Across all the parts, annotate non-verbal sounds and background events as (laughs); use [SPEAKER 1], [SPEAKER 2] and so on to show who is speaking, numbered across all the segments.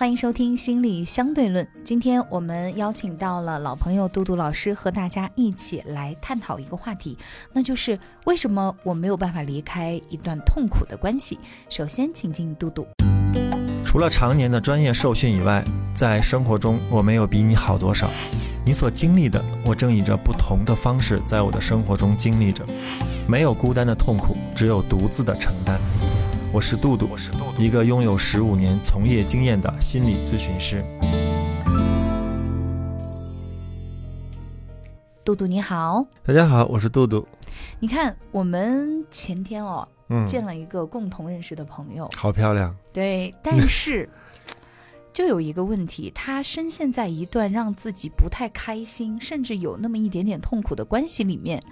[SPEAKER 1] 欢迎收听心理相对论。今天我们邀请到了老朋友嘟嘟老师，和大家一起来探讨一个话题，那就是为什么我没有办法离开一段痛苦的关系。首先，请进嘟嘟。
[SPEAKER 2] 除了常年的专业受训以外，在生活中我没有比你好多少。你所经历的，我正以着不同的方式在我的生活中经历着。没有孤单的痛苦，只有独自的承担。我是杜杜，我是杜杜，一个拥有十五年从业经验的心理咨询师。
[SPEAKER 1] 杜杜你好，
[SPEAKER 2] 大家好，我是杜杜。
[SPEAKER 1] 你看，我们前天哦，
[SPEAKER 2] 嗯，
[SPEAKER 1] 见了一个共同认识的朋友，
[SPEAKER 2] 好漂亮。
[SPEAKER 1] 对，但是 (laughs) 就有一个问题，他深陷在一段让自己不太开心，甚至有那么一点点痛苦的关系里面。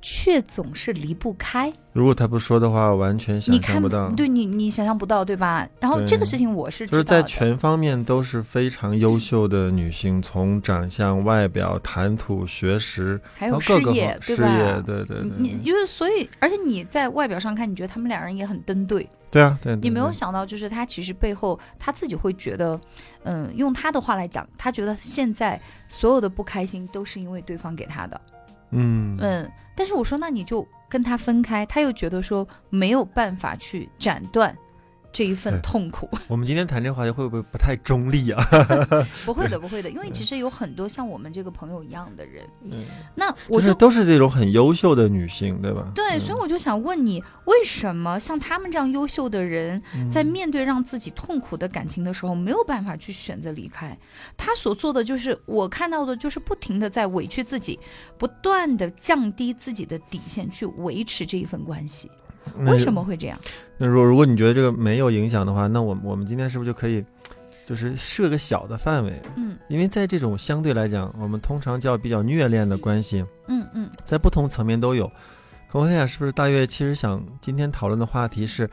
[SPEAKER 1] 却总是离不开。
[SPEAKER 2] 如果他不说的话，完全想象不到。
[SPEAKER 1] 对你，你想象不到，对吧？然后这个事情我是
[SPEAKER 2] 就是在全方面都是非常优秀的女性，从长相、外表、谈吐、学识，
[SPEAKER 1] 还有事
[SPEAKER 2] 业，
[SPEAKER 1] 对吧？
[SPEAKER 2] 对对对。
[SPEAKER 1] 你因为所以，而且你在外表上看，你觉得他们两人也很登对。
[SPEAKER 2] 对啊，对。
[SPEAKER 1] 你没有想到，就是他其实背后他自己会觉得，嗯，用他的话来讲，他觉得现在所有的不开心都是因为对方给他的。
[SPEAKER 2] 嗯
[SPEAKER 1] 嗯。但是我说，那你就跟他分开，他又觉得说没有办法去斩断。这一份痛苦。(laughs)
[SPEAKER 2] 我们今天谈这个话题会不会不太中立啊？(laughs)
[SPEAKER 1] 不会的，不会的，因为其实有很多像我们这个朋友一样的人。嗯，那我
[SPEAKER 2] 就都是这种很优秀的女性，对吧？
[SPEAKER 1] 对，所以我就想问你，为什么像他们这样优秀的人，在面对让自己痛苦的感情的时候，没有办法去选择离开？他所做的就是，我看到的就是不停的在委屈自己，不断的降低自己的底线，去维持这一份关系。为什么会这样？
[SPEAKER 2] 那如果如果你觉得这个没有影响的话，那我我们今天是不是就可以，就是设个小的范围？
[SPEAKER 1] 嗯，
[SPEAKER 2] 因为在这种相对来讲，我们通常叫比较虐恋的关系，
[SPEAKER 1] 嗯嗯，
[SPEAKER 2] 在不同层面都有。可我想，是不是大约其实想今天讨论的话题是，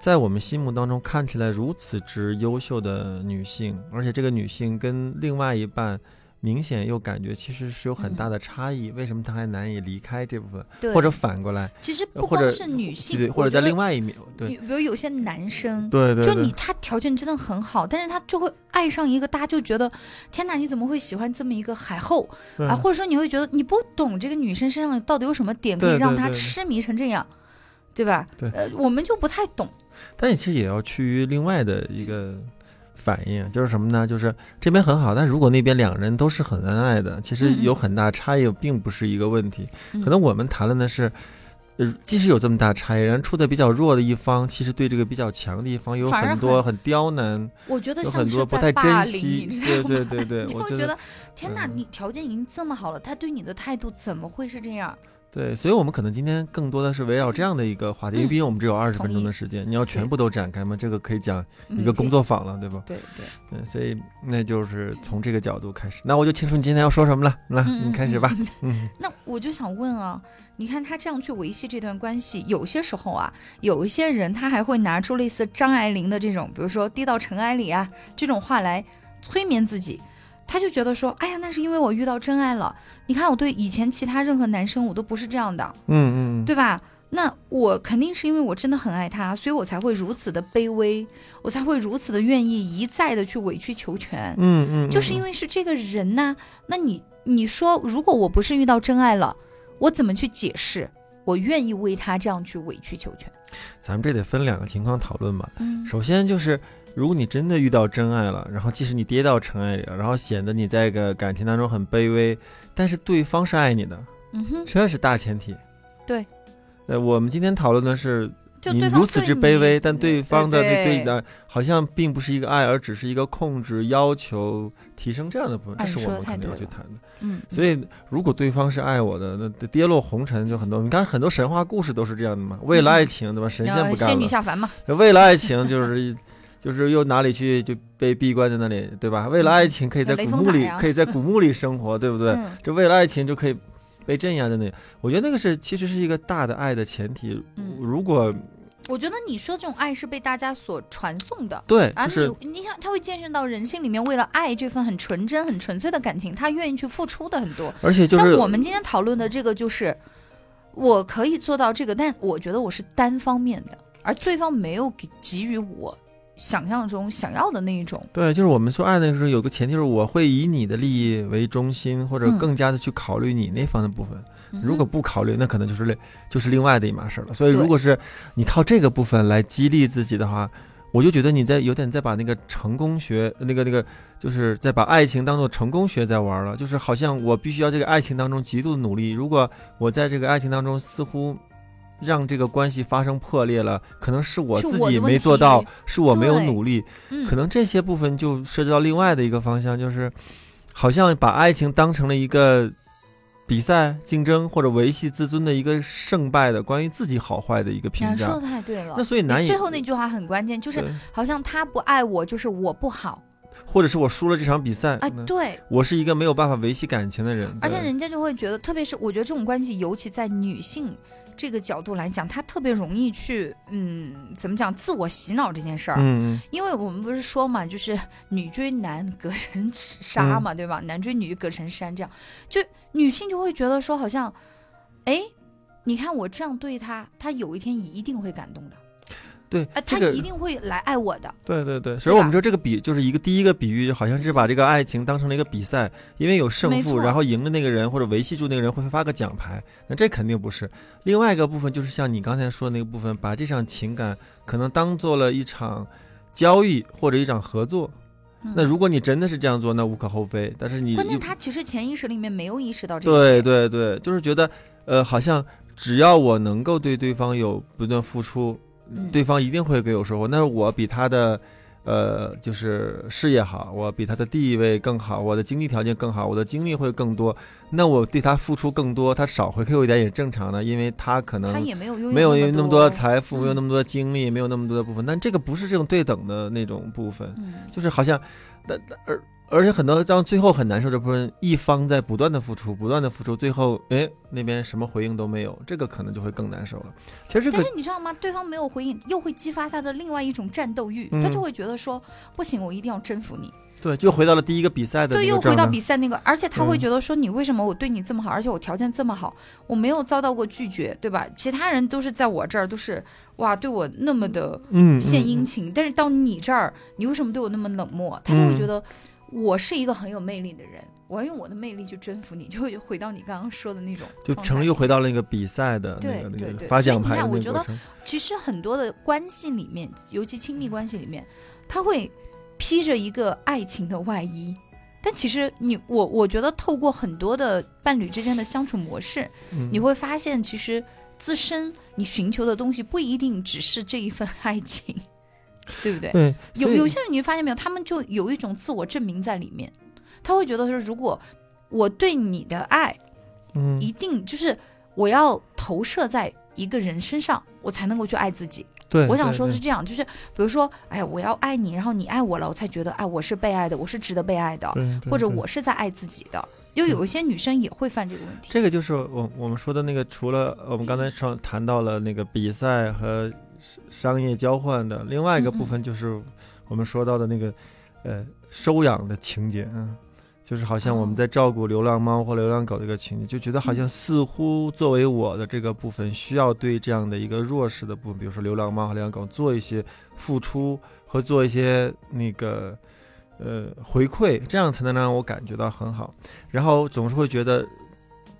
[SPEAKER 2] 在我们心目当中看起来如此之优秀的女性，而且这个女性跟另外一半。明显又感觉其实是有很大的差异，为什么他还难以离开这部分？或者反过来，
[SPEAKER 1] 其实不光是女性，
[SPEAKER 2] 或者在另外一面，对，
[SPEAKER 1] 比如有些男生，
[SPEAKER 2] 对对，
[SPEAKER 1] 就你他条件真的很好，但是他就会爱上一个，大家就觉得天哪，你怎么会喜欢这么一个海后啊？或者说你会觉得你不懂这个女生身上到底有什么点可以让她痴迷成这样，对吧？
[SPEAKER 2] 对，
[SPEAKER 1] 呃，我们就不太懂。
[SPEAKER 2] 但你其实也要趋于另外的一个。反应就是什么呢？就是这边很好，但如果那边两人都是很恩爱的，其实有很大差异，并不是一个问题。可能我们谈论的是，呃，即使有这么大差异，人处的比较弱的一方，其实对这个比较强的一方有很多很刁难。
[SPEAKER 1] 我觉得
[SPEAKER 2] 有很多不太珍惜。对对对对，(laughs) 我
[SPEAKER 1] 就觉得天哪，你条件已经这么好了，他对你的态度怎么会是这样？
[SPEAKER 2] 对，所以，我们可能今天更多的是围绕这样的一个话题，因为毕竟我们只有二十分钟的时间，你要全部都展开吗？这个可以讲一个工作坊了，对吧？
[SPEAKER 1] 对对，
[SPEAKER 2] 嗯，所以那就是从这个角度开始。那我就清楚你今天要说什么了，来，你开始吧。(laughs) 嗯，
[SPEAKER 1] 那我就想问啊，你看他这样去维系这段关系，有些时候啊，有一些人他还会拿出类似张爱玲的这种，比如说“跌到尘埃里”啊这种话来催眠自己。他就觉得说，哎呀，那是因为我遇到真爱了。你看我对以前其他任何男生我都不是这样的，
[SPEAKER 2] 嗯嗯，
[SPEAKER 1] 对吧？那我肯定是因为我真的很爱他，所以我才会如此的卑微，我才会如此的愿意一再的去委曲求全，
[SPEAKER 2] 嗯嗯，
[SPEAKER 1] 就是因为是这个人呐。那你你说，如果我不是遇到真爱了，我怎么去解释我愿意为他这样去委曲求全？
[SPEAKER 2] 咱们这得分两个情况讨论吧。
[SPEAKER 1] 嗯，
[SPEAKER 2] 首先就是。如果你真的遇到真爱了，然后即使你跌到尘埃里了，然后显得你在一个感情当中很卑微，但是对方是爱你的，
[SPEAKER 1] 嗯哼，
[SPEAKER 2] 这是大前提。
[SPEAKER 1] 对，
[SPEAKER 2] 呃，我们今天讨论的是你如此之卑微，但对方的对对的好像并不是一个爱，而只是一个控制、要求、提升这样的部分，这是我们肯定要去谈的。
[SPEAKER 1] 嗯，
[SPEAKER 2] 所以如果对方是爱我的，那跌落红尘就很多。你看很多神话故事都是这样的嘛，为了爱情，对吧？神仙不干了，
[SPEAKER 1] 仙女下凡嘛。
[SPEAKER 2] 为了爱情就是。就是又哪里去就被闭关在那里，对吧？为了爱情可以在古墓里，(laughs) 可以在古墓里生活，对不对？
[SPEAKER 1] 嗯
[SPEAKER 2] 这为了爱情就可以被镇压在那里。我觉得那个是其实是一个大的爱的前提。
[SPEAKER 1] 嗯
[SPEAKER 2] 如果
[SPEAKER 1] 我觉得你说这种爱是被大家所传颂的。
[SPEAKER 2] 对，
[SPEAKER 1] 而
[SPEAKER 2] 就是
[SPEAKER 1] 你，你想，他会见证到人性里面为了爱这份很纯真、很纯粹的感情，他愿意去付出的很多。
[SPEAKER 2] 而且就是
[SPEAKER 1] 但我们今天讨论的这个，就是我可以做到这个，但我觉得我是单方面的，而对方没有给给予我想象中想要的那一种。
[SPEAKER 2] 对，就是我们说爱的时候有个前提是我会以你的利益为中心，或者
[SPEAKER 1] 嗯
[SPEAKER 2] 更加的去考虑你那方的部分。
[SPEAKER 1] 嗯
[SPEAKER 2] 如果不考虑，那可能就是另就是另外的一码事了。所以，如果是你靠这个部分来激励自己的话，我就觉得你在有点在把那个成功学，那个那个，就是在把爱情当做成功学在玩了。就是好像我必须要这个爱情当中极度努力，如果我在这个爱情当中似乎让这个关系发生破裂了，可能是我自己没做到
[SPEAKER 1] 题，
[SPEAKER 2] 是我没有努力。
[SPEAKER 1] 嗯
[SPEAKER 2] 可能这些部分就涉及到另外的一个方向，就是好像把爱情当成了一个比赛、竞争或者维系自尊的一个胜败的关于自己好坏的一个评价
[SPEAKER 1] 说的。太对了。
[SPEAKER 2] 那所以难以
[SPEAKER 1] 最后那句话很关键，就是好像他不爱我，就是我不好。
[SPEAKER 2] 或者是我输了这场比赛，
[SPEAKER 1] 哎，对，
[SPEAKER 2] 我是一个没有办法维系感情的人。
[SPEAKER 1] 而且人家就会觉得，特别是我觉得这种关系，尤其在女性这个角度来讲，他特别容易去，嗯，怎么讲，自我洗脑这件事儿。
[SPEAKER 2] 嗯
[SPEAKER 1] 因为我们不是说嘛，就是女追男隔层纱嘛，对吧？男追女隔层山，这样就女性就会觉得说，好像，哎，你看我这样对他，他有一天一定会感动的，
[SPEAKER 2] 对
[SPEAKER 1] 哎，
[SPEAKER 2] 这个
[SPEAKER 1] 他一定会来爱我的。
[SPEAKER 2] 对对对，所以我们说这个比就是一个第一个比喻，好像是把这个爱情当成了一个比赛，因为有胜负，然后赢的那个人或者维系住那个人会发个奖牌，那这肯定不是。另外一个部分就是像你刚才说的那个部分，把这场情感可能当做了一场交易或者一场合作。
[SPEAKER 1] 嗯
[SPEAKER 2] 那如果你真的是这样做，那无可厚非。但是你
[SPEAKER 1] 关键他其实潜意识里面没有意识到这个
[SPEAKER 2] 对。对对，就是觉得呃，好像只要我能够对对方有不断付出，
[SPEAKER 1] 嗯
[SPEAKER 2] 对方一定会给我收获。那我比他的，呃，就是事业好，我比他的地位更好，我的经济条件更好，我的精力会更多。那我对他付出更多，他少回馈我一点也正常的，因为他可能
[SPEAKER 1] 他也没有拥
[SPEAKER 2] 没有
[SPEAKER 1] 那
[SPEAKER 2] 那么多的财富，没有
[SPEAKER 1] 嗯
[SPEAKER 2] 那么多的精力，没有那么多的部分。但这个不是这种对等的那种部分，
[SPEAKER 1] 嗯，
[SPEAKER 2] 就是好像，但而。而且很多让最后很难受这部分，一方在不断的付出，不断的付出，最后哎那边什么回应都没有，这个可能就会更难受了。其实这
[SPEAKER 1] 但是你知道吗？对方没有回应，又会激发他的另外一种战斗欲，
[SPEAKER 2] 嗯
[SPEAKER 1] 他就会觉得说，不行，我一定要征服你。
[SPEAKER 2] 对，就回到了第一个比赛的
[SPEAKER 1] 对，又回到比赛那个，而且他会
[SPEAKER 2] 嗯
[SPEAKER 1] 觉得说，你为什么我对你这么好，而且我条件这么好，我没有遭到过拒绝，对吧？其他人都是在我这儿都是哇，对我那么的
[SPEAKER 2] 嗯
[SPEAKER 1] 献
[SPEAKER 2] 嗯
[SPEAKER 1] 殷勤，但是到你这儿，你为什么对我那么冷漠？他就会
[SPEAKER 2] 嗯
[SPEAKER 1] 觉得我是一个很有魅力的人，我要用我的魅力去征服你，就会回到你刚刚说的那种
[SPEAKER 2] 就成了又回到了那个比赛的那
[SPEAKER 1] 对
[SPEAKER 2] 个那个
[SPEAKER 1] 对对你
[SPEAKER 2] 发奖牌
[SPEAKER 1] 我觉得。其实很多的关系里面，尤其亲密关系里面，他会披着一个爱情的外衣。但其实你我我觉得透过很多的伴侣之间的相处模式，
[SPEAKER 2] 嗯
[SPEAKER 1] 你会发现其实自身你寻求的东西不一定只是这一份爱情，对不对？
[SPEAKER 2] 对
[SPEAKER 1] 有有些人你发现没有，他们就有一种自我证明在里面，他会觉得说，如果我对你的爱
[SPEAKER 2] 嗯
[SPEAKER 1] 一定就是我要投射在一个人身上，我才能够去爱自己。
[SPEAKER 2] 对，
[SPEAKER 1] 我想说的是这样，就是比如说，哎呀，我要爱你，然后你爱我了，我才觉得，哎，我是被爱的，我是值得被爱的，或者我是在爱自己的。就有一些女生也会犯这个问题。
[SPEAKER 2] 这个就是我我们说的那个，除了我们刚才说谈到了那个比赛和商商业交换的，另外一个部分就是我们说到的那个呃收养的情节，嗯，就是好像我们
[SPEAKER 1] 哦
[SPEAKER 2] 在照顾流浪猫或流浪狗的一个情节，就觉得好像似乎作为我的这个部分，需要对这样的一个弱势的部分，比如说流浪猫和流浪狗做一些付出和做一些那个。呃，回馈，这样才能让我感觉到很好。然后总是会觉得，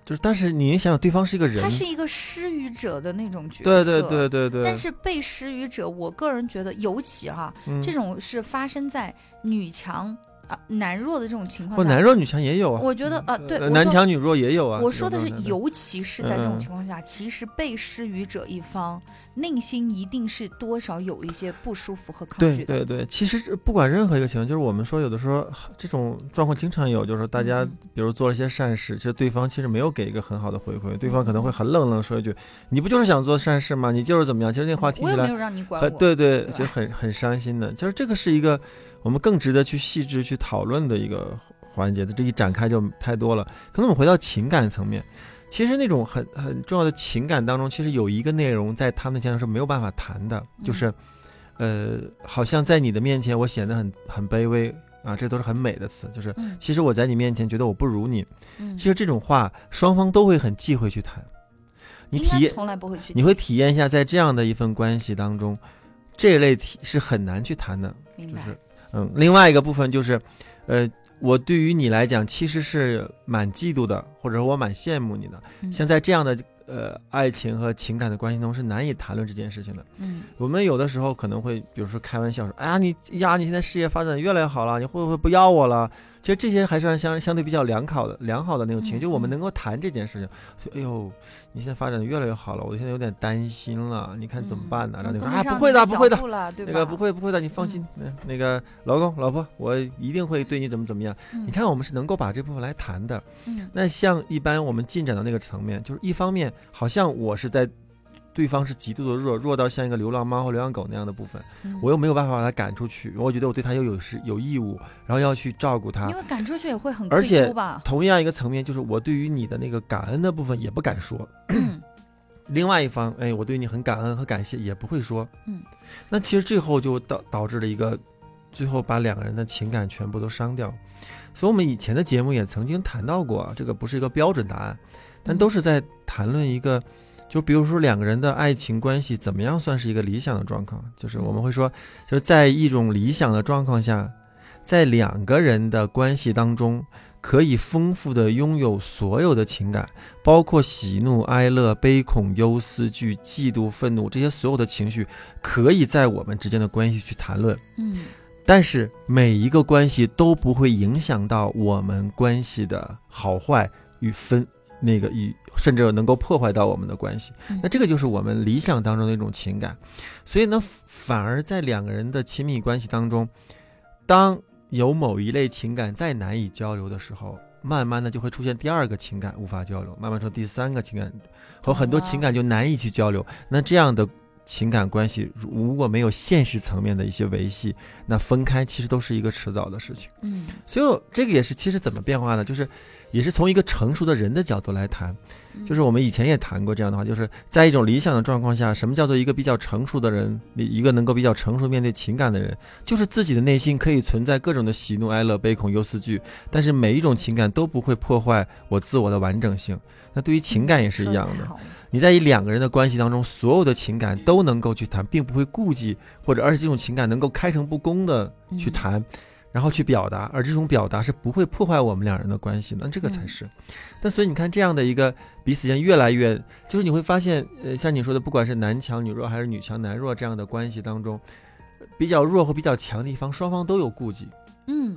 [SPEAKER 2] 就是，但是你想想，对方是一个人，
[SPEAKER 1] 他是一个施予者的那种角色。
[SPEAKER 2] 对对对对对，
[SPEAKER 1] 但是被施予者，我个人觉得，尤其哈，
[SPEAKER 2] 嗯
[SPEAKER 1] 这种是发生在女强啊男弱的这种情况下，
[SPEAKER 2] 或男弱女强也有啊，
[SPEAKER 1] 我觉得啊，对，
[SPEAKER 2] 男强女弱也有啊。
[SPEAKER 1] 我说的是尤其是在这种
[SPEAKER 2] 嗯
[SPEAKER 1] 情况下，其实被施予者一方内心一定是多少有一些不舒服和抗拒的。
[SPEAKER 2] 对对对，其实不管任何一个情况，就是我们说有的时候这种状况经常有，就是说大家
[SPEAKER 1] 嗯
[SPEAKER 2] 比如做了一些善事，其实对方其实没有给一个很好的回馈，对方可能会很冷冷说一句：“你不就是想做善事吗？你就是怎么样？”其实那话听起来
[SPEAKER 1] 我也没有让你管我。
[SPEAKER 2] 对对，
[SPEAKER 1] 对
[SPEAKER 2] 就很很伤心的。就是这个是一个我们更值得去细致去讨论的一个环节的，这一展开就太多了。可能我们回到情感层面，其实那种很很重要的情感当中，其实有一个内容在他们前头是没有办法谈的，就是，呃，好像在你的面前我显得很很卑微啊，这都是很美的词，就是。
[SPEAKER 1] 嗯
[SPEAKER 2] 其实我在你面前觉得我不如你，
[SPEAKER 1] 嗯
[SPEAKER 2] 其，实这种话双方都会很忌讳去谈。你体验
[SPEAKER 1] 从来不会去。
[SPEAKER 2] 你会体验一下，在这样的一份关系当中，这类题是很难去谈的。就是，嗯，另外一个部分就是，呃，我对于你来讲其实是蛮嫉妒的，或者说我蛮羡慕你的。
[SPEAKER 1] 嗯
[SPEAKER 2] 像在这样的呃爱情和情感的关系中，是难以谈论这件事情的。
[SPEAKER 1] 嗯
[SPEAKER 2] 我们有的时候可能会，比如说开玩笑说，哎呀，你呀，你现在事业发展得越来越好了，你会不会不要我了？其实这些还是相相对比较良好的、良好的那种情就我们
[SPEAKER 1] 嗯
[SPEAKER 2] 能够谈这件事情。说，哎呦，你现在发展的越来越好了，我现在有点担心了，你看怎么办呢？然后你说啊，不会的，不会的那个不会不会的，你放心。嗯，那个老公老婆，我一定会对你怎么怎么样。
[SPEAKER 1] 嗯
[SPEAKER 2] 你看，我们是能够把这部分来谈的。
[SPEAKER 1] 嗯
[SPEAKER 2] 那像一般我们进展到那个层面，就是一方面好像我是在对方是极度的弱，弱到像一个流浪猫或流浪狗那样的部分，
[SPEAKER 1] 嗯
[SPEAKER 2] 我又没有办法把他赶出去，我觉得我对他又有是有义务，然后要去照顾他
[SPEAKER 1] 因。为赶出去也会很愧
[SPEAKER 2] 而且？同样一个层面，就是我对于你的那个感恩的部分也不敢说。
[SPEAKER 1] 嗯
[SPEAKER 2] 另外一方，哎，我对你很感恩和感谢也不会说。
[SPEAKER 1] 嗯，
[SPEAKER 2] 那其实最后就导导致了一个，最后把两个人的情感全部都伤掉。所以我们以前的节目也曾经谈到过，这个不是一个标准答案，但都是在谈论一个，就比如说两个人的爱情关系怎么样算是一个理想的状况，就是我们会说，就是在一种理想的状况下，在两个人的关系当中。可以丰富的拥有所有的情感，包括喜怒哀乐、悲恐忧思惧、嫉妒愤怒这些所有的情绪，可以在我们之间的关系去谈论。
[SPEAKER 1] 嗯
[SPEAKER 2] 但是每一个关系都不会影响到我们关系的好坏与分那个与甚至能够破坏到我们的关系
[SPEAKER 1] 嗯。
[SPEAKER 2] 那这个就是我们理想当中的一种情感。所以呢，反而在两个人的亲密关系当中，当有某一类情感再难以交流的时候，慢慢的就会出现第二个情感无法交流，慢慢说第三个情感和很多情感就难以去交流。那这样的情感关系如果没有现实层面的一些维系，那分开其实都是一个迟早的事情。
[SPEAKER 1] 嗯
[SPEAKER 2] 所以这个也是其实怎么变化呢？就是也是从一个成熟的人的角度来谈，
[SPEAKER 1] 嗯。
[SPEAKER 2] 就是我们以前也谈过这样的话，就是在一种理想的状况下，什么叫做一个比较成熟的人，一个能够比较成熟面对情感的人，就是自己的内心可以存在各种的喜怒哀乐、悲恐忧思惧，但是每一种情感都不会破坏我自我的完整性。那对于情感也是一样的，你在一两个人的关系当中，所有的情感都能够去谈，并不会顾忌，或者而且这种情感能够开诚布公的去
[SPEAKER 1] 嗯。
[SPEAKER 2] 谈，然后去表达，而这种表达是不会破坏我们两人的关系的，那这个才
[SPEAKER 1] 嗯
[SPEAKER 2] 是。但所以你看，这样的一个彼此间越来越，就是你会发现，呃，像你说的，不管是男强女弱还是女强男弱这样的关系当中，比较弱或比较强的一方，双方都有顾忌，
[SPEAKER 1] 嗯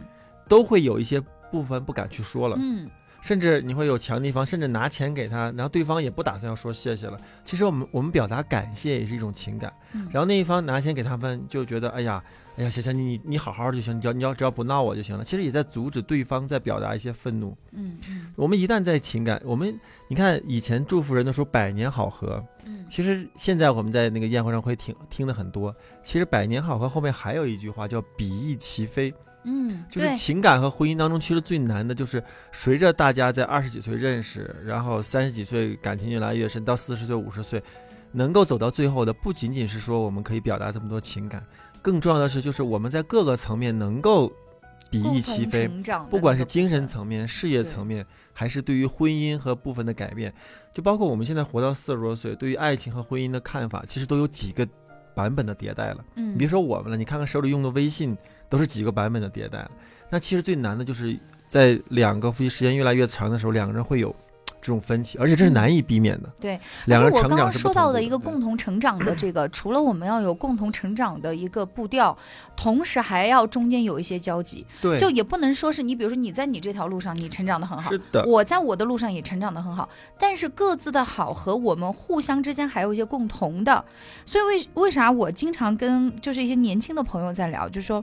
[SPEAKER 2] 都会有一些部分不敢去说了。
[SPEAKER 1] 嗯
[SPEAKER 2] 甚至你会有强的一方，甚至拿钱给他，然后对方也不打算要说谢谢了。其实我们我们表达感谢也是一种情感，
[SPEAKER 1] 嗯，
[SPEAKER 2] 然后那一方拿钱给他们，就觉得哎呀，哎呀，行行，你你你好好的就行，你只要你要只要不闹我就行了。其实也在阻止对方在表达一些愤怒。
[SPEAKER 1] 嗯嗯
[SPEAKER 2] 我们一旦在情感，我们你看以前祝福人的时候百年好合，
[SPEAKER 1] 嗯
[SPEAKER 2] 其实现在我们在那个宴会上会听听的很多。其实百年好合后面还有一句话叫比翼齐飞。
[SPEAKER 1] 嗯，
[SPEAKER 2] 就是情感和婚姻当中，其实最难的就是随着大家在二十几岁认识，然后三十几岁感情越来越深，到四十岁、五十岁，能够走到最后的，不仅仅是说我们可以表达这么多情感，更重要的是，就是我们在各个层面能够比翼齐飞，不管是精神层面、事业层面，还是对于婚姻和部分的改变，就包括我们现在活到四十多岁，对于爱情和婚姻的看法，其实都有几个版本的迭代了。
[SPEAKER 1] 嗯，
[SPEAKER 2] 你别说我们了，你看看手里用的微信，都是几个版本的迭代了。那其实最难的就是在两个夫妻时间越来越长的时候，两个人会有这种分歧，而且这是难以避免的。
[SPEAKER 1] 对，
[SPEAKER 2] 两个人成
[SPEAKER 1] 而且我刚刚说到的一个共同成长的这个，(laughs) 除了我们要有共同成长的一个步调，同时还要中间有一些交集，
[SPEAKER 2] 对，
[SPEAKER 1] 就也不能说是你，比如说你在你这条路上你成长的很好
[SPEAKER 2] 是，的，
[SPEAKER 1] 我在我的路上也成长的很好，但是各自的好和我们互相之间还有一些共同的，所以为为啥我经常跟就是一些年轻的朋友在聊，就说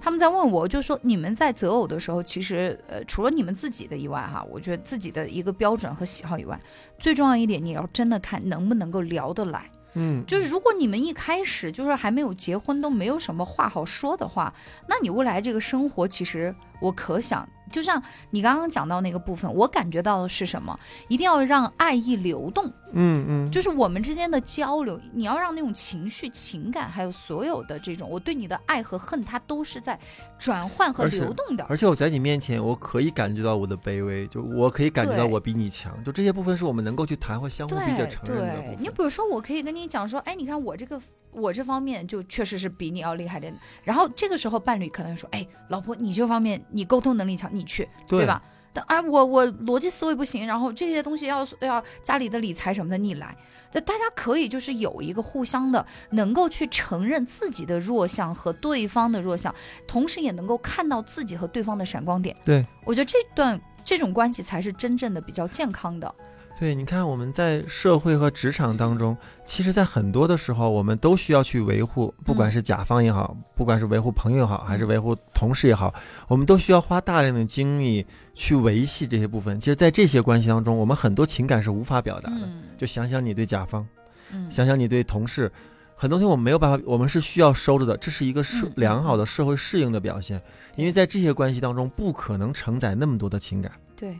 [SPEAKER 1] 他们在问我，就说你们在择偶的时候，其实呃除了你们自己的以外哈，我觉得自己的一个标准和喜好以外，最重要一点，你要真的看能不能够聊得来。
[SPEAKER 2] 嗯，
[SPEAKER 1] 就是如果你们一开始就是还没有结婚，都没有什么话好说的话，那你未来这个生活，其实我可想，就像你刚刚讲到那个部分，我感觉到的是什么？一定要让爱意流动，
[SPEAKER 2] 嗯嗯，
[SPEAKER 1] 就是我们之间的交流，你要让那种情绪、情感，还有所有的这种我对你的爱和恨，它都是在转换和流动的。
[SPEAKER 2] 而且我在你面前，我可以感觉到我的卑微，就我可以感觉到我比你强，就这些部分是我们能够去谈或相互比较
[SPEAKER 1] 对
[SPEAKER 2] 承认的
[SPEAKER 1] 你比如说，我可以跟你讲说，哎，你看我这个我这方面就确实是比你要厉害点。然后这个时候伴侣可能会说，哎，老婆你这方面你沟通能力强，你去，对吧？但哎，我我逻辑思维不行，然后这些东西要要家里的理财什么的你来。那大家可以就是有一个互相的，能够去承认自己的弱项和对方的弱项，同时也能够看到自己和对方的闪光点。
[SPEAKER 2] 对
[SPEAKER 1] 我觉得这段这种关系才是真正的比较健康的。
[SPEAKER 2] 对，你看我们在社会和职场当中，其实，在很多的时候，我们都需要去维护，不管
[SPEAKER 1] 嗯
[SPEAKER 2] 是甲方也好，不管是维护朋友也好，还是维护同事也好，我们都需要花大量的精力去维系这些部分。其实，在这些关系当中，我们很多情感是无法表达的。
[SPEAKER 1] 嗯
[SPEAKER 2] 就想想你对甲方，
[SPEAKER 1] 嗯，
[SPEAKER 2] 想想你对同事，很多东西我们没有办法，我们是需要收着的，这是一个良好的社会适应的表现。因为在这些关系当中，不可能承载那么多的情感。
[SPEAKER 1] 对，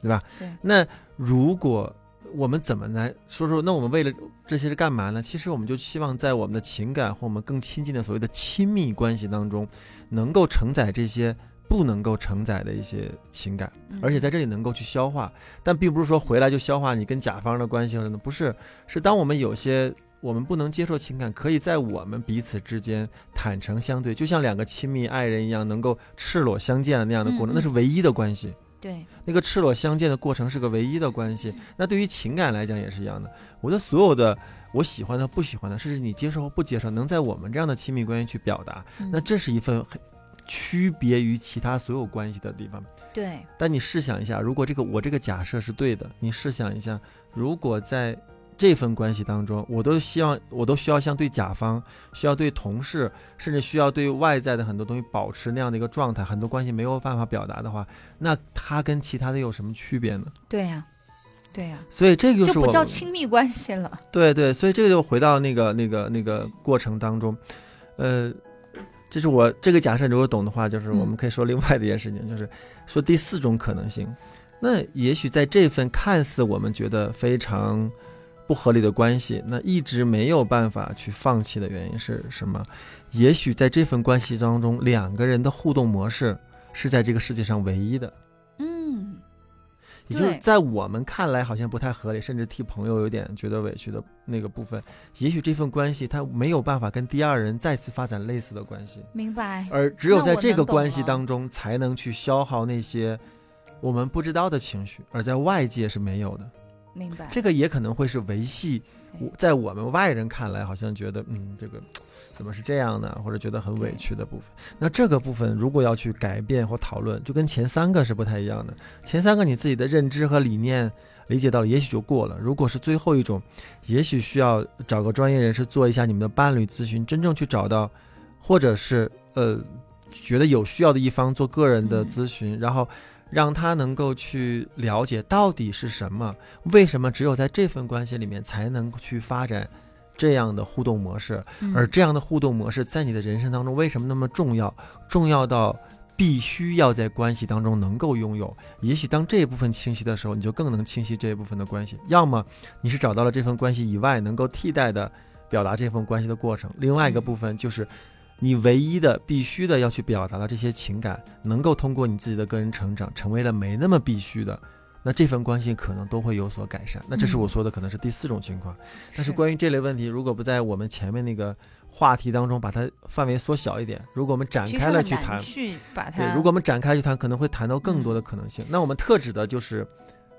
[SPEAKER 2] 对吧？
[SPEAKER 1] 对
[SPEAKER 2] 那如果我们怎么来说说？那我们为了这些是干嘛呢？其实我们就希望在我们的情感和我们更亲近的所谓的亲密关系当中，能够承载这些不能够承载的一些情感，
[SPEAKER 1] 嗯
[SPEAKER 2] 而且在这里能够去消化。但并不是说回来就消化你跟甲方的关系或者，不是，是当我们有些。我们不能接受情感，可以在我们彼此之间坦诚相对，就像两个亲密爱人一样，能够赤裸相见的那样的过程，那是唯一的关系。
[SPEAKER 1] 对，
[SPEAKER 2] 那个赤裸相见的过程是个唯一的关系。那对于情感来讲也是一样的。我的所有的我喜欢的、不喜欢的，甚至你接受或不接受，能在我们这样的亲密关系去表达，
[SPEAKER 1] 嗯
[SPEAKER 2] 那这是一份很区别于其他所有关系的地方。
[SPEAKER 1] 对，
[SPEAKER 2] 但你试想一下，如果这个我这个假设是对的，你试想一下，如果在这份关系当中，我都希望，我都需要像对甲方，需要对同事，甚至需要对外在的很多东西保持那样的一个状态，很多关系没有办法表达的话，那它跟其他的有什么区别呢？
[SPEAKER 1] 对呀、对呀、
[SPEAKER 2] 所以这个
[SPEAKER 1] 就是不叫亲密关系了。(laughs)
[SPEAKER 2] 对对，所以这个就回到那个那个那个过程当中，呃，这是我这个假设，如果懂的话，就是我们
[SPEAKER 1] 嗯
[SPEAKER 2] 可以说另外的一件事情，就是说第四种可能性。那也许在这份看似我们觉得非常不合理的关系，那一直没有办法去放弃的原因是什么？也许在这份关系当中，两个人的互动模式是在这个世界上唯一的。
[SPEAKER 1] 嗯，
[SPEAKER 2] 也就是在我们看来好像不太合理，甚至替朋友有点觉得委屈的那个部分，也许这份关系它没有办法跟第二人再次发展类似的关系，
[SPEAKER 1] 明白。
[SPEAKER 2] 而只有在这个关系当中才能去消耗那些我们不知道的情绪，而在外界是没有的。
[SPEAKER 1] 明白。
[SPEAKER 2] 这个也可能会是维系我在我们外人看来好像觉得嗯这个怎么是这样呢，或者觉得很委屈的部分。那这个部分如果要去改变或讨论，就跟前三个是不太一样的。前三个你自己的认知和理念理解到了，也许就过了。如果是最后一种，也许需要找个专业人士做一下你们的伴侣咨询，真正去找到，或者是呃觉得有需要的一方做个人的
[SPEAKER 1] 嗯
[SPEAKER 2] 咨询，然后。让他能够去了解到底是什么，为什么只有在这份关系里面才能去发展这样的互动模式，
[SPEAKER 1] 嗯
[SPEAKER 2] 而这样的互动模式在你的人生当中为什么那么重要？重要到必须要在关系当中能够拥有。也许当这一部分清晰的时候，你就更能清晰这一部分的关系。要么你是找到了这份关系以外能够替代的表达这份关系的过程，另外一个
[SPEAKER 1] 嗯
[SPEAKER 2] 部分就是。你唯一的、必须的要去表达的这些情感，能够通过你自己的个人成长，成为了没那么必须的，那这份关系可能都会有所改善。那这是我
[SPEAKER 1] 嗯
[SPEAKER 2] 说的，可能是第四种情况。但是关于这类问题，如果不在我们前面那个话题当中把它范围缩小一点，如果我们展开了去谈，
[SPEAKER 1] 去把它。
[SPEAKER 2] 对，如果我们展开去谈，可能会谈到更多的可能性。那我们特指的就是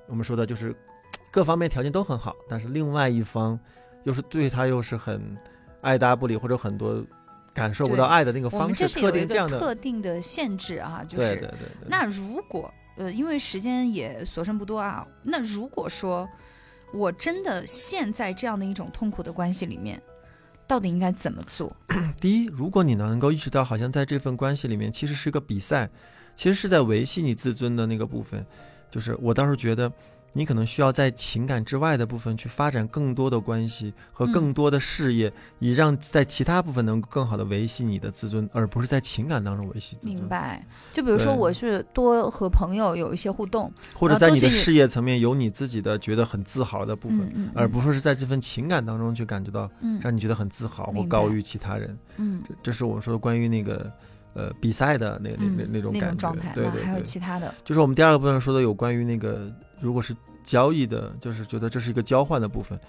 [SPEAKER 2] 我们说的就是 (tsk) 各方面条件都很好，但是另外一方又是对他又是很爱答不理，或者很多感受不到爱的那个方式，
[SPEAKER 1] 是有一个
[SPEAKER 2] 定这样的，
[SPEAKER 1] 特定的限制啊，就是
[SPEAKER 2] 对对对对。
[SPEAKER 1] 那如果呃，因为时间也所剩不多啊，那如果说我真的陷在这样的一种痛苦的关系里面，到底应该怎么做？(clears throat)
[SPEAKER 2] 第一，如果你能够意识到，好像在这份关系里面，其实是个比赛，其实是在维系你自尊的那个部分，就是我倒是觉得，你可能需要在情感之外的部分去发展更多的关系和
[SPEAKER 1] 嗯
[SPEAKER 2] 更多的事业，以让在其他部分能够更好的维系你的自尊，而不是在情感当中维系自尊。
[SPEAKER 1] 明白？就比如说，我是多和朋友有一些互动，
[SPEAKER 2] 或者在你的事业层面有你自己的觉得很自豪的部分，
[SPEAKER 1] 嗯嗯，
[SPEAKER 2] 而不是在这份情感当中去感觉到
[SPEAKER 1] 嗯
[SPEAKER 2] 让你觉得很自豪或高于其他人。
[SPEAKER 1] 嗯
[SPEAKER 2] 这这是我们说的关于那个呃比赛的那那那
[SPEAKER 1] 嗯
[SPEAKER 2] 那种感觉，
[SPEAKER 1] 状态。
[SPEAKER 2] 对对
[SPEAKER 1] 那还有，其他的，
[SPEAKER 2] 就是我们第二个部分说的有关于那个如果是交易的，就是觉得这是一个交换的部分。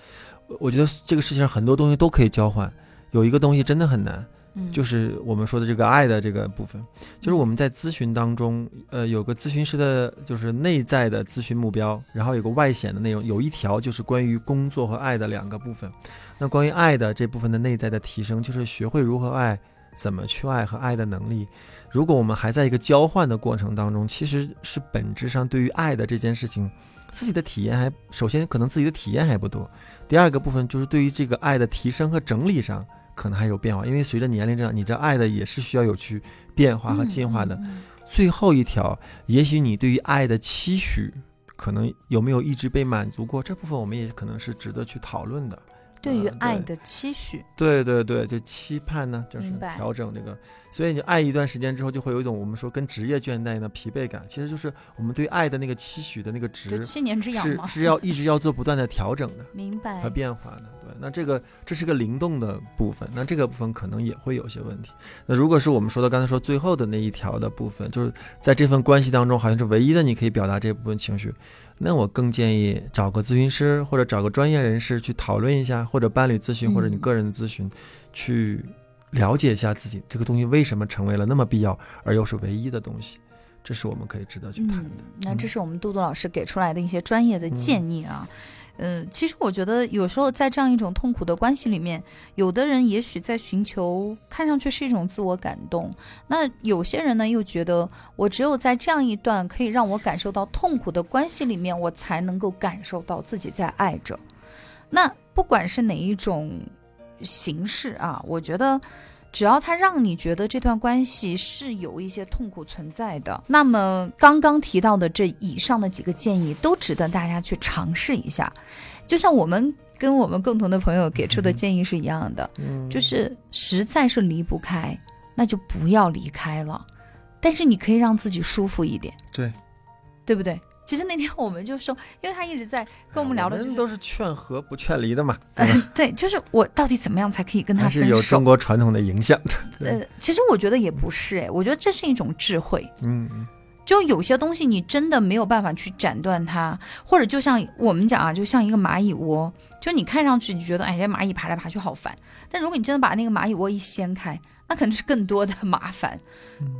[SPEAKER 2] 我我觉得这个世界上很多东西都可以交换，有一个东西真的很难，
[SPEAKER 1] 嗯，
[SPEAKER 2] 就是我们说的这个爱的这个部分，就是我们在咨询当中，呃，有个咨询师的就是内在的咨询目标，然后有个外显的内容，有一条就是关于工作和爱的两个部分。那关于爱的这部分的内在的提升，就是学会如何爱，怎么去爱和爱的能力。如果我们还在一个交换的过程当中，其实是本质上对于爱的这件事情，自己的体验还首先可能自己的体验还不多，第二个部分就是对于这个爱的提升和整理上。可能还有变化，因为随着年龄增长，你这爱的也是需要有去变化和进化的。
[SPEAKER 1] 嗯嗯嗯
[SPEAKER 2] 最后一条，也许你对于爱的期许，可能有没有一直被满足过？这部分我们也可能是值得去讨论的。
[SPEAKER 1] 对于爱的期许，
[SPEAKER 2] 对对对，就期盼呢，就是调整这个。所以你爱一段时间之后，就会有一种我们说跟职业倦怠的疲惫感，其实就是我们对爱的那个期许的那个值
[SPEAKER 1] 七年之痒
[SPEAKER 2] 是要一直要做不断的调整的。(laughs)
[SPEAKER 1] 明白
[SPEAKER 2] 和变化的，对，那这个这是个灵动的部分，那这个部分可能也会有些问题。那如果是我们说的刚才说最后的那一条的部分，就是在这份关系当中，好像是唯一的你可以表达这部分情绪，那我更建议找个咨询师或者找个专业人士去讨论一下，或者伴侣咨询或者你个人的咨询，去了解一下自己这个东西为什么成为了那么必要而又是唯一的东西，这是我们可以值得去谈的。
[SPEAKER 1] 那这是我们杜杜老师给出来的一些专业的建议啊。嗯其实我觉得有时候在这样一种痛苦的关系里面，有的人也许在寻求看上去是一种自我感动，那有些人呢又觉得我只有在这样一段可以让我感受到痛苦的关系里面，我才能够感受到自己在爱着。那不管是哪一种形式啊，我觉得只要他让你觉得这段关系是有一些痛苦存在的，那么刚刚提到的这以上的几个建议都值得大家去尝试一下。就像我们跟我们共同的朋友给出的建议是一样的，
[SPEAKER 2] 嗯，
[SPEAKER 1] 就是实在是离不开，那就不要离开了。但是你可以让自己舒服一点，
[SPEAKER 2] 对，
[SPEAKER 1] 对不对？其实那天我们就说，因为他一直在跟我们聊的就是，
[SPEAKER 2] 都是劝和不劝离的嘛，(laughs) 对吧？
[SPEAKER 1] 对，就是我到底怎么样才可以跟他
[SPEAKER 2] 还是
[SPEAKER 1] 分手
[SPEAKER 2] 有中？国传统的影响 (laughs)
[SPEAKER 1] 呃，其实我觉得也不是，哎，我觉得这是一种智慧。
[SPEAKER 2] 嗯嗯
[SPEAKER 1] 就有些东西你真的没有办法去斩断它，或者就像我们讲啊，就像一个蚂蚁窝，就你看上去你觉得哎这蚂蚁爬来爬去好烦，但如果你真的把那个蚂蚁窝一掀开，那肯定是更多的麻烦。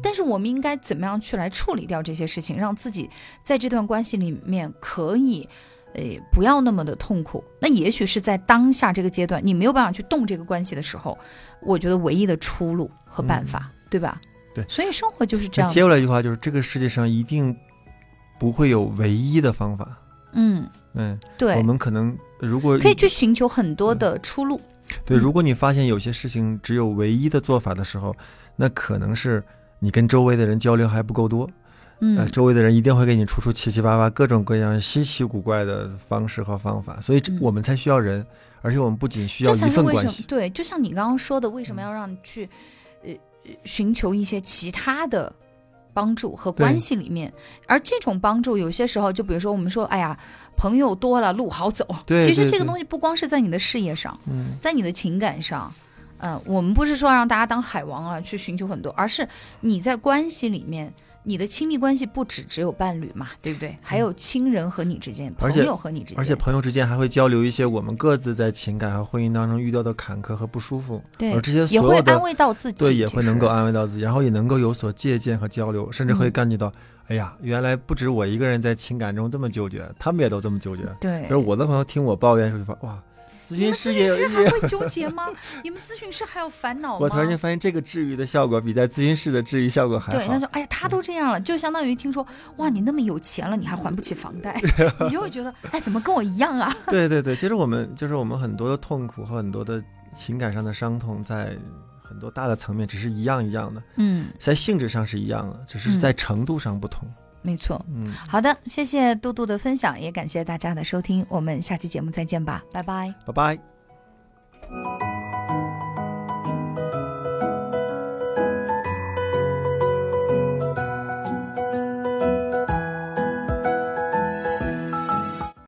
[SPEAKER 1] 但是我们应该怎么样去来处理掉这些事情，让自己在这段关系里面可以。呃，不要那么的痛苦。那也许是在当下这个阶段，你没有办法去动这个关系的时候，我觉得唯一的出路和办法，对吧？
[SPEAKER 2] 对
[SPEAKER 1] 所以生活就是这样
[SPEAKER 2] 接过来一句话就是，这个世界上一定不会有唯一的方法。
[SPEAKER 1] 嗯，
[SPEAKER 2] 嗯，
[SPEAKER 1] 对，
[SPEAKER 2] 我们可能如果
[SPEAKER 1] 可以去寻求很多的出路。
[SPEAKER 2] 对，
[SPEAKER 1] 嗯
[SPEAKER 2] 如果你发现有些事情只有唯一的做法的时候，那可能是你跟周围的人交流还不够多。呃，
[SPEAKER 1] 嗯，
[SPEAKER 2] 周围的人一定会给你出出七七八八各种各样稀奇古怪的方式和方法，所以我们才需要人，而且我们不仅需要一份关系。
[SPEAKER 1] 对，就像你刚刚说的，为什么要让你去呃寻求一些其他的帮助和关系里面？而这种帮助，有些时候就比如说我们说，哎呀，朋友多了路好走。
[SPEAKER 2] 对
[SPEAKER 1] 其实这个东西不光是在你的事业上，
[SPEAKER 2] 嗯，
[SPEAKER 1] 在你的情感上。嗯、我们不是说让大家当海王啊，去寻求很多，而是你在关系里面，你的亲密关系不只只有伴侣嘛，对不对？还有亲人和你之间，朋友和你之间，
[SPEAKER 2] 而且朋友之间还会交流一些我们各自在情感和婚姻当中遇到的坎坷和不舒服，
[SPEAKER 1] 对
[SPEAKER 2] 而这些
[SPEAKER 1] 也会安
[SPEAKER 2] 所有的
[SPEAKER 1] 慰到自己，
[SPEAKER 2] 对也会能够安慰到自己，然后也能够有所借鉴和交流，甚至会
[SPEAKER 1] 嗯
[SPEAKER 2] 感觉到，哎呀，原来不止我一个人在情感中这么纠结，他们也都这么纠结。
[SPEAKER 1] 对
[SPEAKER 2] 就是。我的朋友听我抱怨的时候就发，哇，咨询师也
[SPEAKER 1] 询师还，会纠结吗？你们咨询师还有烦恼吗？
[SPEAKER 2] 我突然间发现这个治愈的效果比在咨询室的治愈效果还
[SPEAKER 1] 对，他。说：“哎呀，他都这样了，就相当于听说，哇，你那么有钱了，你还还不起房贷，(laughs) 你就会觉得，哎，怎么跟我一样啊？(laughs)
[SPEAKER 2] 对对对，其实我们就是我们很多的痛苦和很多的情感上的伤痛，在很多大的层面只是一样一样的，
[SPEAKER 1] 嗯，
[SPEAKER 2] 在性质上是一样的，只是
[SPEAKER 1] 嗯
[SPEAKER 2] 在程度上不同。
[SPEAKER 1] 没错。
[SPEAKER 2] 嗯，
[SPEAKER 1] 好的，谢谢杜杜的分享，也感谢大家的收听，我们下期节目再见吧，拜拜。
[SPEAKER 2] 拜拜。